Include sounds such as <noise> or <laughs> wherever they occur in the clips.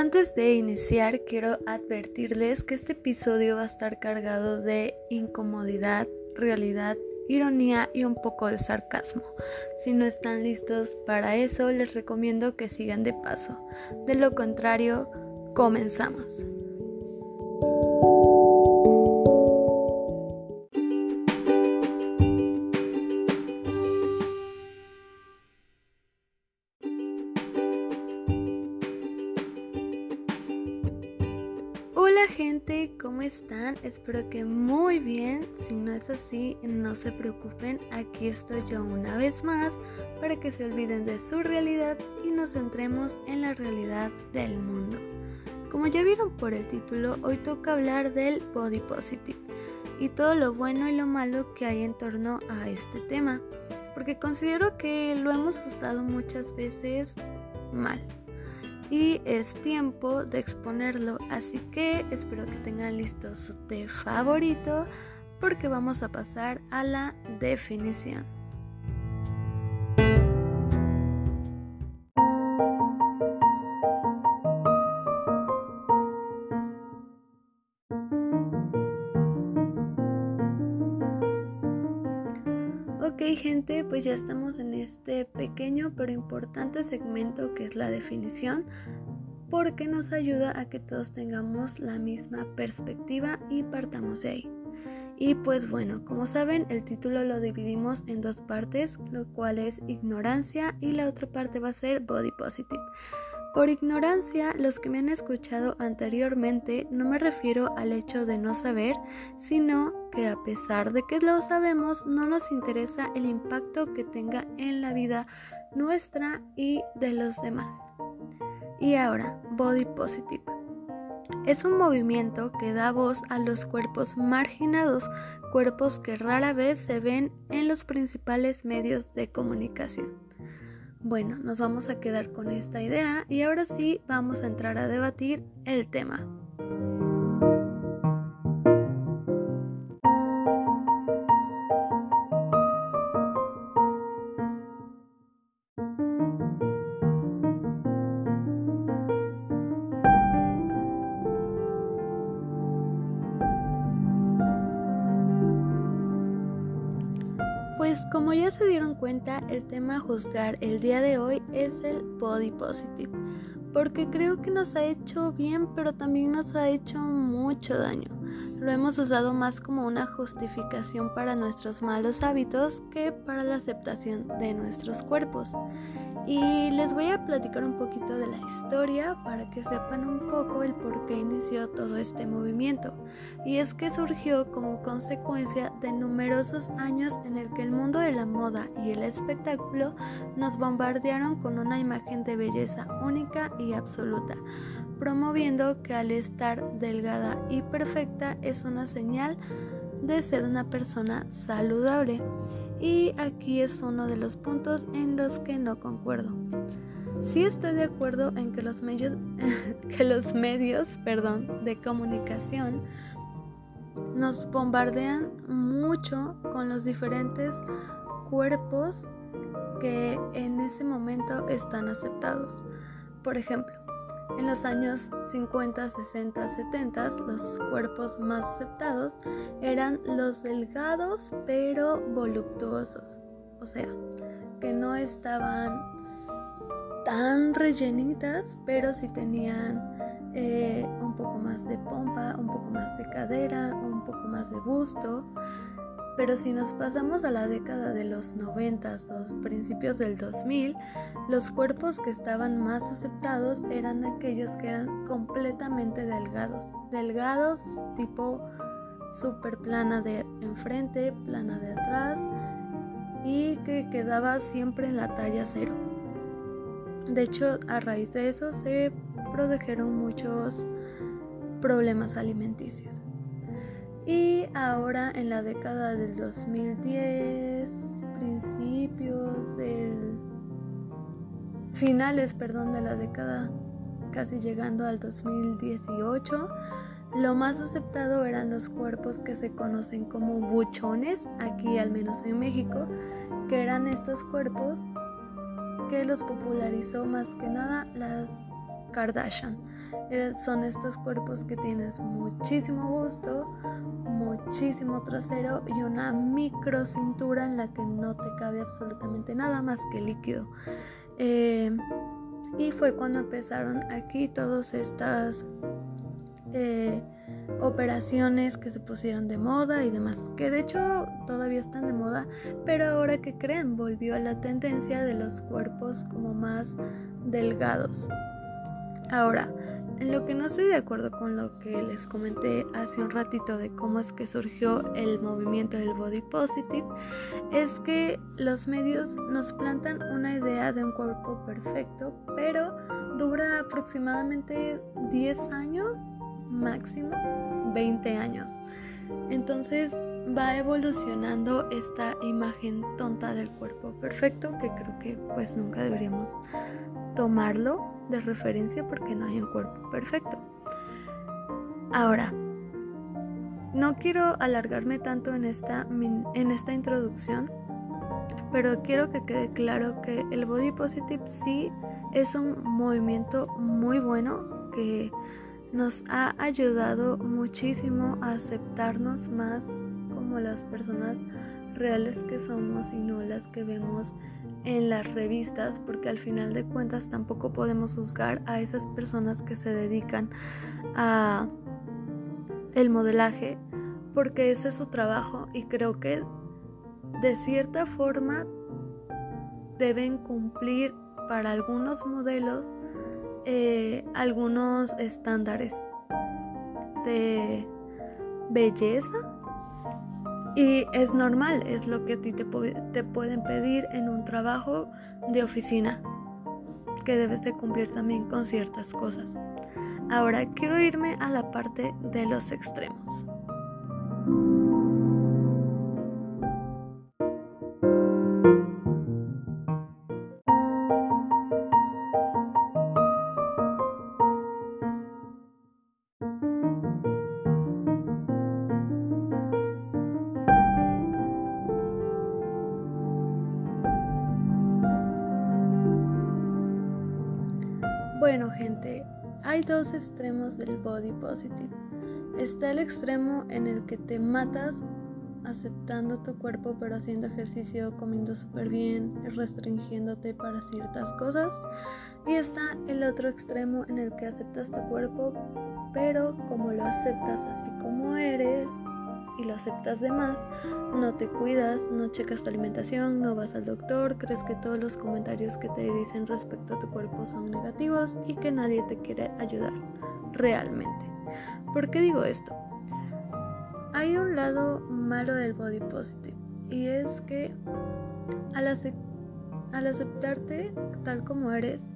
Antes de iniciar, quiero advertirles que este episodio va a estar cargado de incomodidad, realidad, ironía y un poco de sarcasmo. Si no están listos para eso, les recomiendo que sigan de paso. De lo contrario, comenzamos. Espero que muy bien. Si no es así, no se preocupen. Aquí estoy yo una vez más para que se olviden de su realidad y nos centremos en la realidad del mundo. Como ya vieron por el título, hoy toca hablar del body positive y todo lo bueno y lo malo que hay en torno a este tema, porque considero que lo hemos usado muchas veces mal y es tiempo de exponerlo, así que espero que tengan listo su té favorito porque vamos a pasar a la definición. Ok gente, pues ya estamos en este pequeño pero importante segmento que es la definición porque nos ayuda a que todos tengamos la misma perspectiva y partamos de ahí. Y pues bueno, como saben, el título lo dividimos en dos partes, lo cual es ignorancia y la otra parte va a ser body positive. Por ignorancia, los que me han escuchado anteriormente no me refiero al hecho de no saber, sino que a pesar de que lo sabemos, no nos interesa el impacto que tenga en la vida nuestra y de los demás. Y ahora, Body Positive. Es un movimiento que da voz a los cuerpos marginados, cuerpos que rara vez se ven en los principales medios de comunicación. Bueno, nos vamos a quedar con esta idea y ahora sí vamos a entrar a debatir el tema. Pues como ya se dieron cuenta, el tema a juzgar el día de hoy es el body positive, porque creo que nos ha hecho bien, pero también nos ha hecho mucho daño. Lo hemos usado más como una justificación para nuestros malos hábitos que para la aceptación de nuestros cuerpos. Y les voy a platicar un poquito de la historia para que sepan un poco el por qué inició todo este movimiento. Y es que surgió como consecuencia de numerosos años en el que el mundo de la moda y el espectáculo nos bombardearon con una imagen de belleza única y absoluta, promoviendo que al estar delgada y perfecta es una señal de ser una persona saludable. Y aquí es uno de los puntos en los que no concuerdo. Sí estoy de acuerdo en que los medios, <laughs> que los medios perdón, de comunicación nos bombardean mucho con los diferentes cuerpos que en ese momento están aceptados. Por ejemplo, en los años 50, 60, 70, los cuerpos más aceptados eran los delgados pero voluptuosos. O sea, que no estaban tan rellenitas, pero sí tenían eh, un poco más de pompa, un poco más de cadera, un poco más de busto. Pero si nos pasamos a la década de los 90 o principios del 2000, los cuerpos que estaban más aceptados eran aquellos que eran completamente delgados. Delgados tipo super plana de enfrente, plana de atrás y que quedaba siempre en la talla cero. De hecho, a raíz de eso se produjeron muchos problemas alimenticios. Y ahora en la década del 2010, principios del finales, perdón, de la década casi llegando al 2018, lo más aceptado eran los cuerpos que se conocen como buchones, aquí al menos en México, que eran estos cuerpos que los popularizó más que nada las Kardashian. Eh, son estos cuerpos que tienes muchísimo busto, muchísimo trasero y una micro cintura en la que no te cabe absolutamente nada más que líquido. Eh, y fue cuando empezaron aquí todas estas eh, operaciones que se pusieron de moda y demás, que de hecho todavía están de moda, pero ahora que creen volvió a la tendencia de los cuerpos como más delgados. Ahora, en lo que no estoy de acuerdo con lo que les comenté hace un ratito de cómo es que surgió el movimiento del body positive, es que los medios nos plantan una idea de un cuerpo perfecto, pero dura aproximadamente 10 años, máximo 20 años. Entonces va evolucionando esta imagen tonta del cuerpo perfecto que creo que pues nunca deberíamos tomarlo de referencia porque no hay un cuerpo perfecto. Ahora, no quiero alargarme tanto en esta, en esta introducción, pero quiero que quede claro que el body positive sí es un movimiento muy bueno que nos ha ayudado muchísimo a aceptarnos más como las personas reales que somos y no las que vemos en las revistas porque al final de cuentas tampoco podemos juzgar a esas personas que se dedican a el modelaje porque ese es su trabajo y creo que de cierta forma deben cumplir para algunos modelos eh, algunos estándares de belleza y es normal, es lo que a ti te, te pueden pedir en un trabajo de oficina, que debes de cumplir también con ciertas cosas. Ahora quiero irme a la parte de los extremos. Bueno gente, hay dos extremos del body positive. Está el extremo en el que te matas aceptando tu cuerpo pero haciendo ejercicio, comiendo súper bien, restringiéndote para ciertas cosas. Y está el otro extremo en el que aceptas tu cuerpo pero como lo aceptas así como eres, y lo aceptas de más, no te cuidas, no checas tu alimentación, no vas al doctor, crees que todos los comentarios que te dicen respecto a tu cuerpo son negativos y que nadie te quiere ayudar realmente. ¿Por qué digo esto? Hay un lado malo del body positive y es que al, aceptarte tal como eres,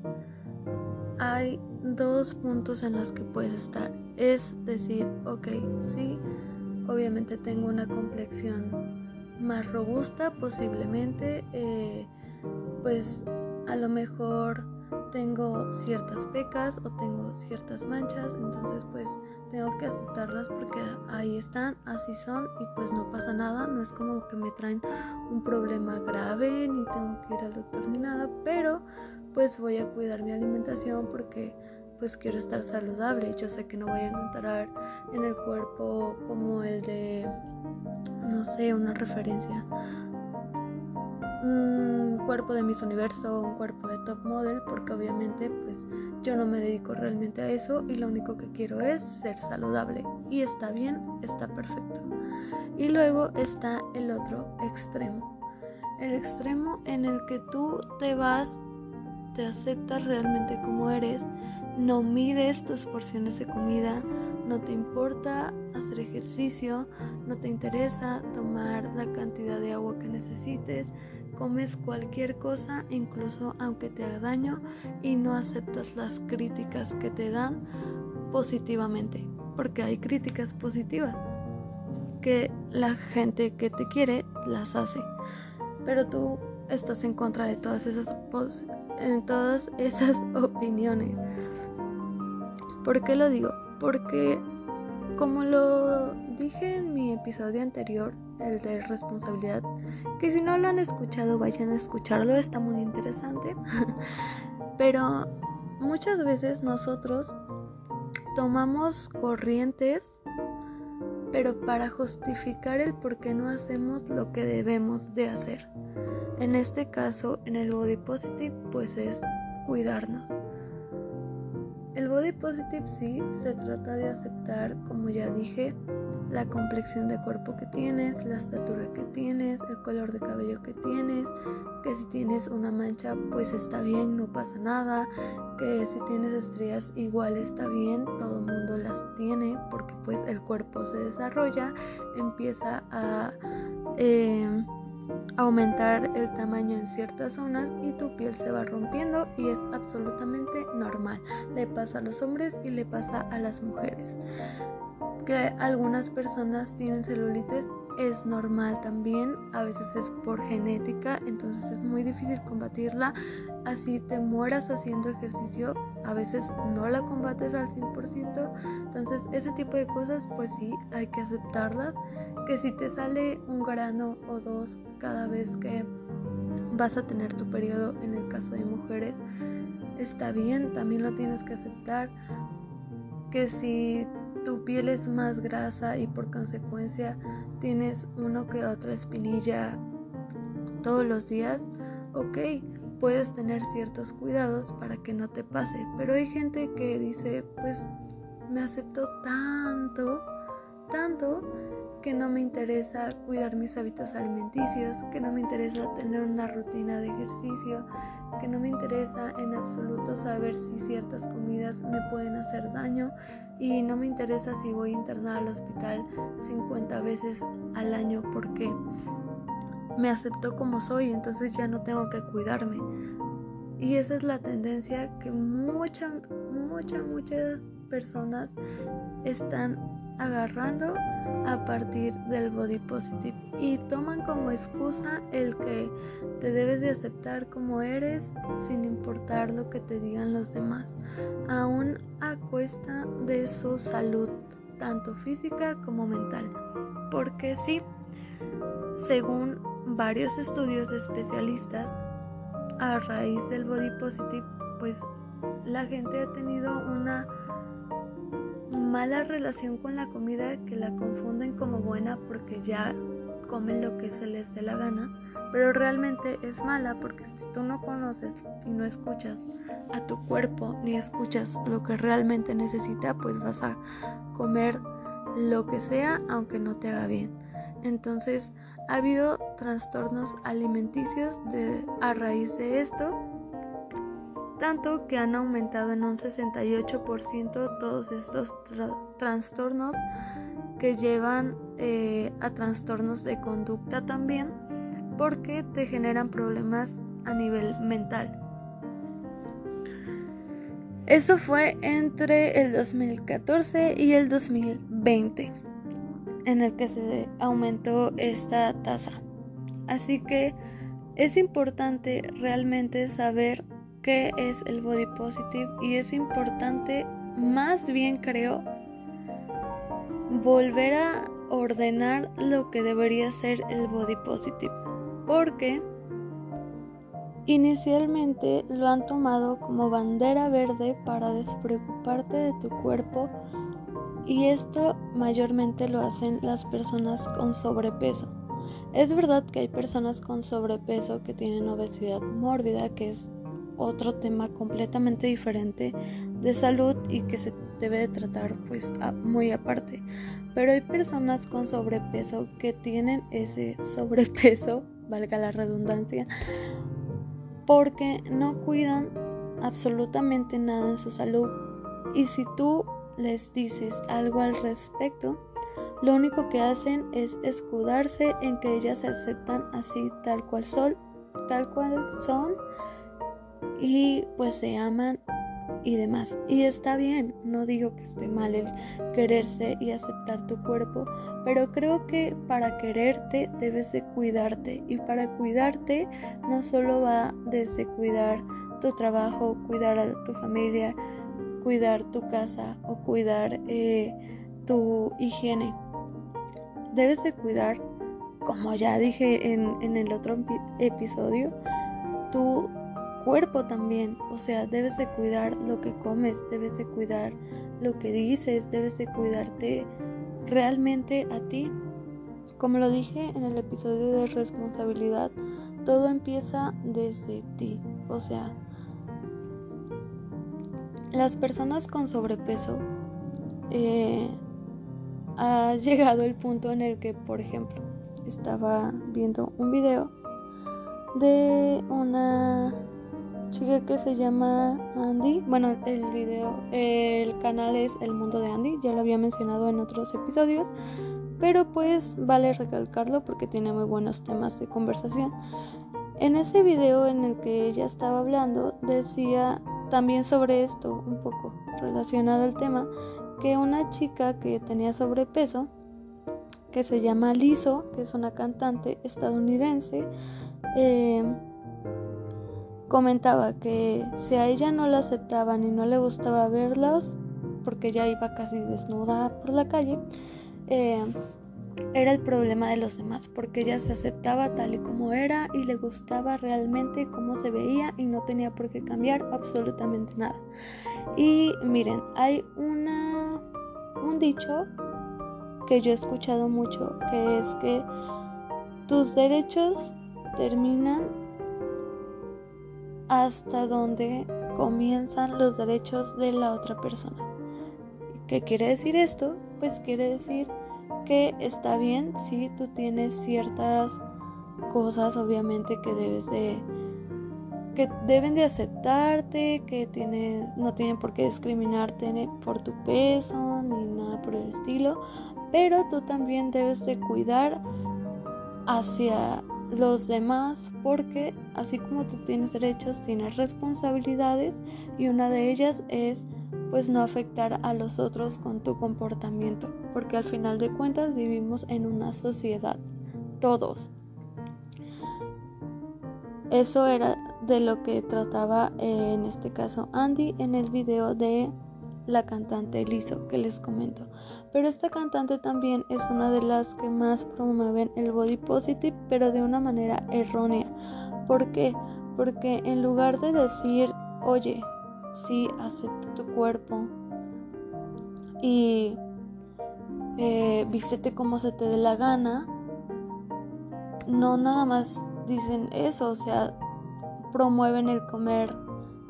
hay dos puntos en los que puedes estar. Es decir, ok, sí, Obviamente tengo una complexión más robusta posiblemente, eh, pues a lo mejor tengo ciertas pecas o tengo ciertas manchas, entonces pues tengo que aceptarlas porque ahí están, así son y pues no pasa nada, no es como que me traen un problema grave ni tengo que ir al doctor ni nada, pero pues voy a cuidar mi alimentación porque pues quiero estar saludable. Yo sé que no voy a encontrar en el cuerpo como el de, no sé, una referencia. Un cuerpo de Miss Universo, un cuerpo de top model, porque obviamente pues yo no me dedico realmente a eso y lo único que quiero es ser saludable. Y está bien, está perfecto. Y luego está el otro extremo. El extremo en el que tú te vas, te aceptas realmente como eres no mides tus porciones de comida, no te importa hacer ejercicio, no te interesa tomar la cantidad de agua que necesites, comes cualquier cosa, incluso aunque te haga daño, y no aceptas las críticas que te dan positivamente, porque hay críticas positivas que la gente que te quiere las hace, pero tú estás en contra de todas esas, en todas esas <laughs> opiniones. ¿Por qué lo digo? Porque como lo dije en mi episodio anterior, el de responsabilidad, que si no lo han escuchado vayan a escucharlo, está muy interesante. <laughs> Pero muchas veces nosotros tomamos corrientes pero para justificar el por qué no hacemos lo que debemos de hacer. En este caso, en el body positive, pues es cuidarnos. El body positive sí se trata de aceptar, como ya dije, la complexión de cuerpo que tienes, la estatura que tienes, el color de cabello que tienes, que si tienes una mancha pues está bien, no pasa nada, que si tienes estrías igual está bien, todo el mundo las tiene porque pues el cuerpo se desarrolla, empieza a... Eh, aumentar el tamaño en ciertas zonas y tu piel se va rompiendo y es absolutamente normal. Le pasa a los hombres y le pasa a las mujeres. Que algunas personas tienen celulitis es normal también, a veces es por genética, entonces es muy difícil combatirla. Así te mueras haciendo ejercicio, a veces no la combates al 100%, entonces ese tipo de cosas pues sí hay que aceptarlas que si te sale un grano o dos cada vez que vas a tener tu periodo en el caso de mujeres, está bien, también lo tienes que aceptar. Que si tu piel es más grasa y por consecuencia tienes uno que otra espinilla todos los días, ok, puedes tener ciertos cuidados para que no te pase. Pero hay gente que dice, pues me acepto tanto, tanto que no me interesa cuidar mis hábitos alimenticios, que no me interesa tener una rutina de ejercicio, que no me interesa en absoluto saber si ciertas comidas me pueden hacer daño y no me interesa si voy a internar al hospital 50 veces al año porque me acepto como soy, entonces ya no tengo que cuidarme. Y esa es la tendencia que muchas, muchas, muchas personas están agarrando a partir del body positive y toman como excusa el que te debes de aceptar como eres sin importar lo que te digan los demás, aún a cuesta de su salud, tanto física como mental. Porque sí, según varios estudios de especialistas, a raíz del body positive, pues la gente ha tenido una mala relación con la comida que la confunden como buena porque ya comen lo que se les dé la gana, pero realmente es mala porque si tú no conoces y no escuchas a tu cuerpo ni escuchas lo que realmente necesita, pues vas a comer lo que sea aunque no te haga bien. Entonces, ha habido trastornos alimenticios de, a raíz de esto tanto que han aumentado en un 68% todos estos trastornos que llevan eh, a trastornos de conducta también porque te generan problemas a nivel mental. Eso fue entre el 2014 y el 2020 en el que se aumentó esta tasa. Así que es importante realmente saber qué es el body positive y es importante, más bien creo, volver a ordenar lo que debería ser el body positive. Porque inicialmente lo han tomado como bandera verde para despreocuparte de tu cuerpo y esto mayormente lo hacen las personas con sobrepeso. Es verdad que hay personas con sobrepeso que tienen obesidad mórbida, que es otro tema completamente diferente de salud y que se debe de tratar pues muy aparte. Pero hay personas con sobrepeso que tienen ese <laughs> sobrepeso, valga la redundancia, porque no cuidan absolutamente nada en su salud. Y si tú les dices algo al respecto, lo único que hacen es escudarse en que ellas se aceptan así tal cual son, tal cual son y pues se aman y demás. Y está bien, no digo que esté mal el quererse y aceptar tu cuerpo, pero creo que para quererte debes de cuidarte y para cuidarte no solo va desde cuidar tu trabajo, cuidar a tu familia, cuidar tu casa o cuidar eh, tu higiene. Debes de cuidar, como ya dije en, en el otro episodio, tu cuerpo también, o sea, debes de cuidar lo que comes, debes de cuidar lo que dices, debes de cuidarte realmente a ti. Como lo dije en el episodio de responsabilidad, todo empieza desde ti, o sea, las personas con sobrepeso eh, ha llegado el punto en el que, por ejemplo, estaba viendo un video de una chica que se llama Andy. Bueno, el video, el canal es El Mundo de Andy, ya lo había mencionado en otros episodios, pero pues vale recalcarlo porque tiene muy buenos temas de conversación. En ese video en el que ella estaba hablando, decía también sobre esto, un poco relacionado al tema, que una chica que tenía sobrepeso, que se llama Lizzo, que es una cantante estadounidense, eh, comentaba que si a ella no la aceptaban y no le gustaba verlos, porque ya iba casi desnuda por la calle, eh, era el problema de los demás, porque ella se aceptaba tal y como era y le gustaba realmente cómo se veía y no tenía por qué cambiar absolutamente nada. Y miren, hay una un dicho que yo he escuchado mucho, que es que tus derechos terminan hasta donde comienzan los derechos de la otra persona. ¿Qué quiere decir esto? Pues quiere decir que está bien si tú tienes ciertas cosas obviamente que debes de que deben de aceptarte, que tiene, no tienen por qué discriminarte por tu peso ni nada por el estilo, pero tú también debes de cuidar hacia los demás porque así como tú tienes derechos, tienes responsabilidades y una de ellas es pues no afectar a los otros con tu comportamiento, porque al final de cuentas vivimos en una sociedad, todos. Eso era de lo que trataba en este caso Andy en el video de la cantante Lizzo que les comento. Pero esta cantante también es una de las que más promueven el body positive, pero de una manera errónea. ¿Por qué? Porque en lugar de decir, oye, sí, acepta tu cuerpo y eh, vístete como se te dé la gana, no nada más dicen eso, o sea, promueven el comer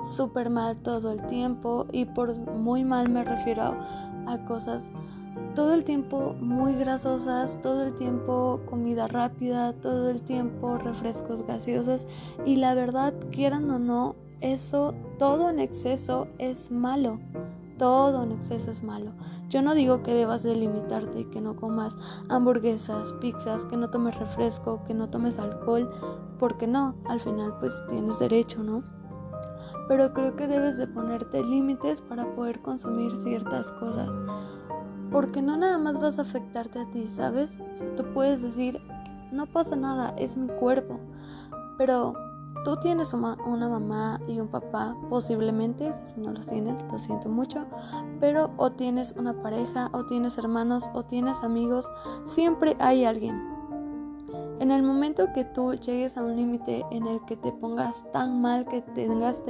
súper mal todo el tiempo y por muy mal me refiero a, cosas todo el tiempo muy grasosas, todo el tiempo comida rápida, todo el tiempo refrescos gaseosos y la verdad, quieran o no, eso, todo en exceso es malo. Todo en exceso es malo. Yo no digo que debas de limitarte y que no comas hamburguesas, pizzas, que no tomes refresco, que no tomes alcohol, porque no, al final pues tienes derecho, ¿no? Pero creo que debes de ponerte límites para poder consumir ciertas cosas. Porque no nada más vas a afectarte a ti, ¿sabes? Tú puedes decir, no pasa nada, es mi cuerpo. Pero tú tienes una, mamá y un papá, posiblemente, si no los tienes, lo siento mucho, pero o tienes una pareja, o tienes hermanos, o tienes amigos, siempre hay alguien. En el momento que tú llegues a un límite en el que te pongas tan mal que tengas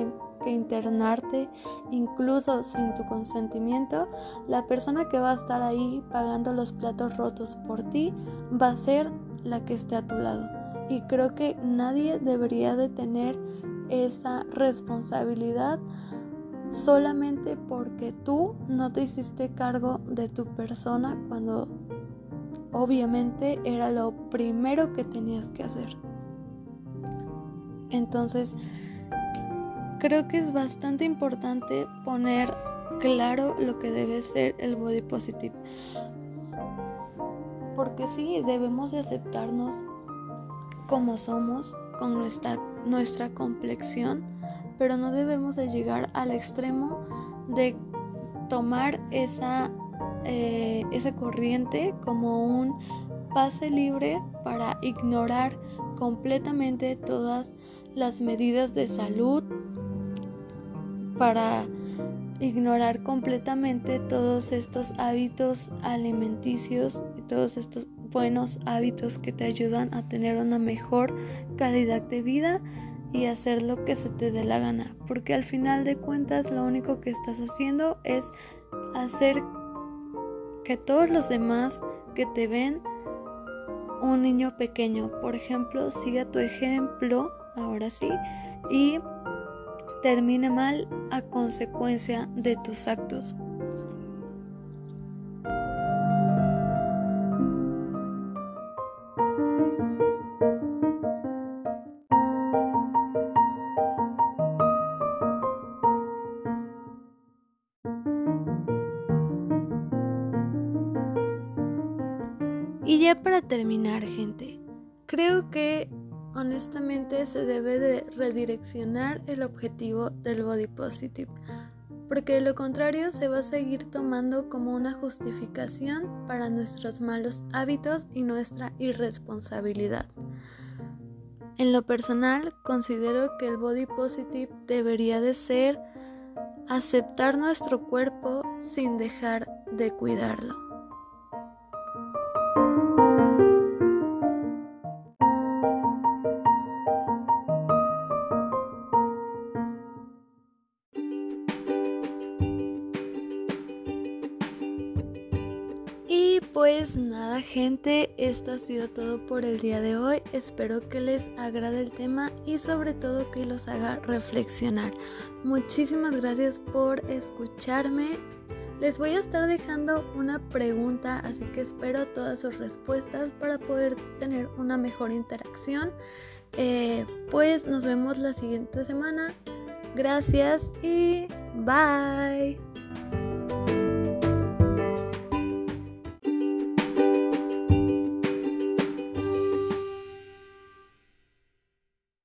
que internarte, incluso sin tu consentimiento, la persona que va a estar ahí pagando los platos rotos por ti va a ser la que esté a tu lado. Y creo que nadie debería de tener esa responsabilidad solamente porque tú no te hiciste cargo de tu persona cuando obviamente era lo primero que tenías que hacer. Entonces, creo que es bastante importante poner claro lo que debe ser el body positive. Porque sí, debemos de aceptarnos como somos, con nuestra, nuestra complexión, pero no debemos de llegar al extremo de tomar esa, eh, esa corriente como un pase libre para ignorar completamente todas las medidas de salud, para ignorar completamente todos estos hábitos alimenticios y todos estos buenos hábitos que te ayudan a tener una mejor calidad de vida y hacer lo que se te dé la gana, porque al final de cuentas lo único que estás haciendo es hacer que todos los demás que te ven un niño pequeño, por ejemplo, siga tu ejemplo, ahora sí, y termine mal a consecuencia de tus actos. Y ya para terminar, gente, creo que honestamente se debe de redireccionar el objetivo del body positive, porque de lo contrario se va a seguir tomando como una justificación para nuestros malos hábitos y nuestra irresponsabilidad. En lo personal, considero que el body positive debería de ser aceptar nuestro cuerpo sin dejar de cuidarlo. Pues nada gente, esto ha sido todo por el día de hoy. Espero que les agrade el tema y sobre todo que los haga reflexionar. Muchísimas gracias por escucharme. Les voy a estar dejando una pregunta, así que espero todas sus respuestas para poder tener una mejor interacción. Eh, pues nos vemos la siguiente semana. Gracias y bye.